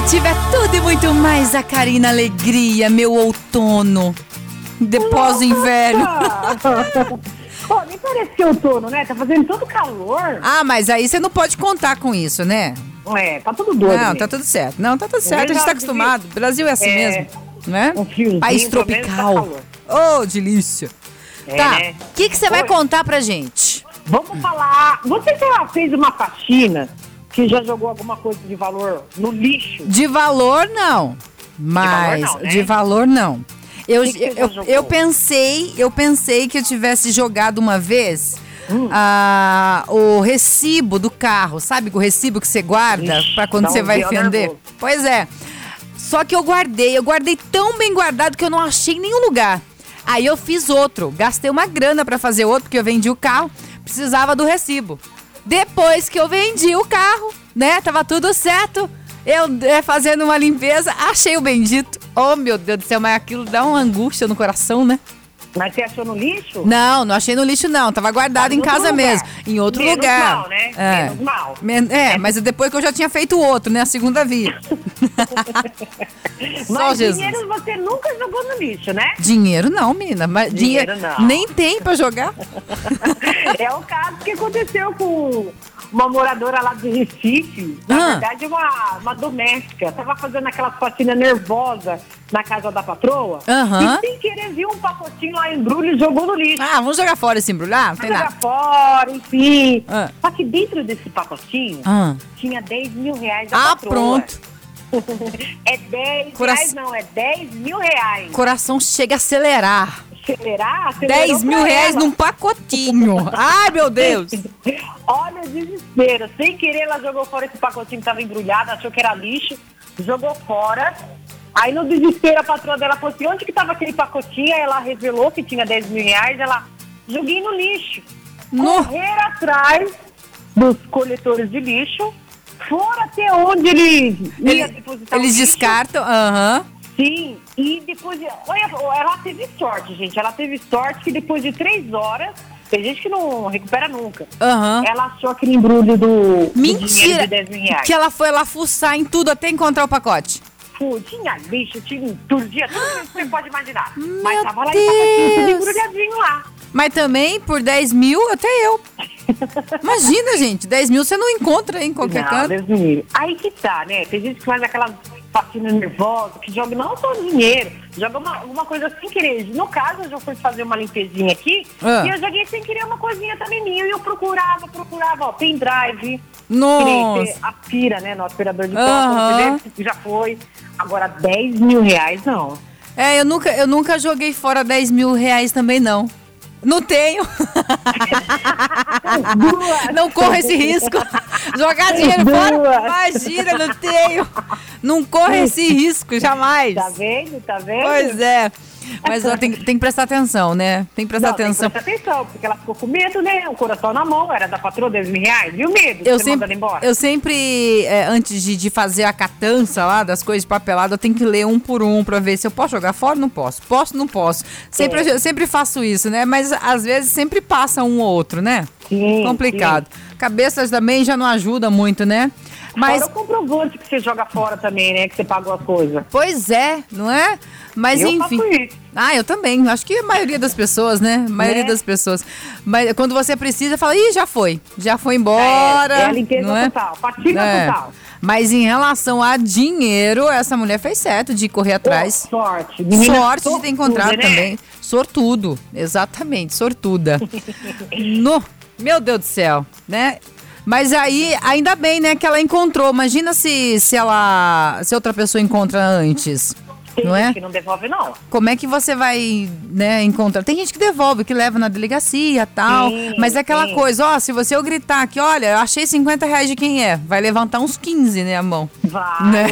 Nativa é tudo e muito mais a Karina Alegria, meu outono. Depois do inverno. Pô, nem parece outono, né? Tá fazendo todo calor. Ah, mas aí você não pode contar com isso, né? É, tá tudo doido. Não, mesmo. tá tudo certo. Não, tá tudo certo. A gente tá acostumado. O Brasil é assim É. mesmo, né? Um friozinho, País tá tropical. Ô, delícia. É, tá, né? o que, que você vai Oi. contar pra gente? Vamos falar. Você já fez uma faxina que já jogou alguma coisa de valor no lixo? De valor, não. Mas não, né? de valor, não. Eu, Que que eu, eu pensei, eu pensei que eu tivesse jogado uma vez Hum. ah, o recibo do carro, sabe? O recibo que você guarda pra quando você vai vender. nervoso. Pois é. Só que eu guardei, eu guardei tão bem guardado que eu não achei em nenhum lugar. Aí eu fiz outro, gastei uma grana pra fazer outro, porque eu vendi o carro, precisava do recibo. Depois que eu vendi o carro, né, tava tudo certo, eu é, fazendo uma limpeza, achei o bendito. Oh, meu Deus do céu, mas aquilo dá uma angústia no coração, né? Mas você achou no lixo? Não, não achei no lixo não, tava guardado Tá em casa lugar. mesmo, em outro Menos lugar. mal, né? É. Menos mal. Men- é, mas depois que eu já tinha feito o outro, né, a segunda via. Só Mas Jesus. dinheiro você nunca jogou no lixo, né? Dinheiro não, menina. Mas Dinheiro dinheiro, não. Nem tem pra jogar. É o caso que aconteceu com uma moradora lá de Recife. Na Ah. verdade, uma, uma doméstica. Tava fazendo aquela faxina nervosa na casa da patroa. Aham. E sem querer viu um pacotinho lá em embrulho e jogou no lixo. Ah, vamos jogar fora esse embrulhar? Não tem Jogar nada. fora, enfim. Ah. Só que dentro desse pacotinho Ah, tinha 10 mil reais da Ah, patroa. pronto. é 10 Cora- reais, não, é 10 mil reais. Coração chega a acelerar. Acelerar, acelerou 10 mil reais ela. num pacotinho. Ai, meu Deus. Olha o desespero. Sem querer, ela jogou fora esse pacotinho que tava embrulhado, achou que era lixo, jogou fora. Aí no desespero a patroa dela falou assim, onde que tava aquele pacotinho? Aí ela revelou que tinha 10 mil reais, ela joguei no lixo. No- Correr atrás dos coletores de lixo, foram até onde Ele- o eles descartam. Aham. Sim, e depois. de- Olha, ela teve sorte, gente. Ela teve sorte que depois de três horas, tem gente que não recupera nunca. Aham. Ela achou aquele embrulho do, do dinheiro Mentira. de 10 mil reais. Que ela foi lá fuçar em tudo até encontrar o pacote. Pô, tinha lixo, tinha tudo, tinha tudo que você pode imaginar. Meu Mas tava lá em tudo Deus. embrulhadinho lá. Mas também, por 10 mil, até eu. Imagina, gente. 10 mil você não encontra em qualquer não, canto. Deus me livre. Aí que tá, né? Tem gente que faz aquela faxina nervosa, que joga não só dinheiro, joga uma, alguma coisa sem querer. No caso, eu já fui fazer uma limpezinha aqui Ah. e eu joguei sem querer uma coisinha também minha. E eu procurava, procurava, ó, pendrive. Nossa. A pira, né? No aspirador de vê, já foi. Agora, 10 mil reais, não. É, eu nunca, eu nunca joguei fora 10 mil reais também, não. Não tenho. Duas. Não corro esse risco. Jogar dinheiro fora? Imagina, não tenho. Não corro esse risco, jamais. Tá vendo? Tá vendo? Pois é. Mas ó, tem, tem que prestar atenção, né? Tem que prestar Não, tem que atenção. prestar atenção, porque ela ficou com medo, né? O coração na mão, era da patroa 10 mil reais. E o medo? Eu sempre, embora? eu sempre é, antes de, de fazer a catança lá das coisas de papelada, eu tenho que ler um por um pra ver se eu posso jogar fora ou não posso. Posso, não posso. Sempre, É. eu sempre faço isso, né? Mas às vezes sempre passa um ou outro, né? Sim, Complicado. Cabeças também já não ajuda muito, né? Mas, Fora o comprovante que você joga fora também, né? Que você pagou a coisa. pois é, não é? Mas eu enfim. faço isso. Ah, eu também. Acho que a maioria das pessoas, né? A maioria Né? das pessoas. Mas quando você precisa, fala, ih, já foi. Já foi embora. É, é a limpeza não é? total, É. total. Mas em relação a dinheiro, essa mulher fez certo de correr atrás. Pô, sorte. Menina Sorte de ter sortuda, encontrado né? também. Sortudo, exatamente, sortuda. no, meu Deus do céu, né? Mas aí, ainda bem, né, que ela encontrou. Imagina se, se ela. Se outra pessoa encontra antes. Tem não gente é? que não devolve, não. Como é que você vai, né, encontrar? Tem gente que devolve, que leva na delegacia tal. Sim, mas é aquela sim. coisa, ó, se você eu gritar aqui, olha, eu achei 50 reais de quem é, vai levantar uns 15, né, a mão. Vai, Né?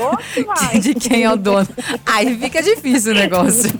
vai. De quem é o dono. Aí fica difícil o negócio.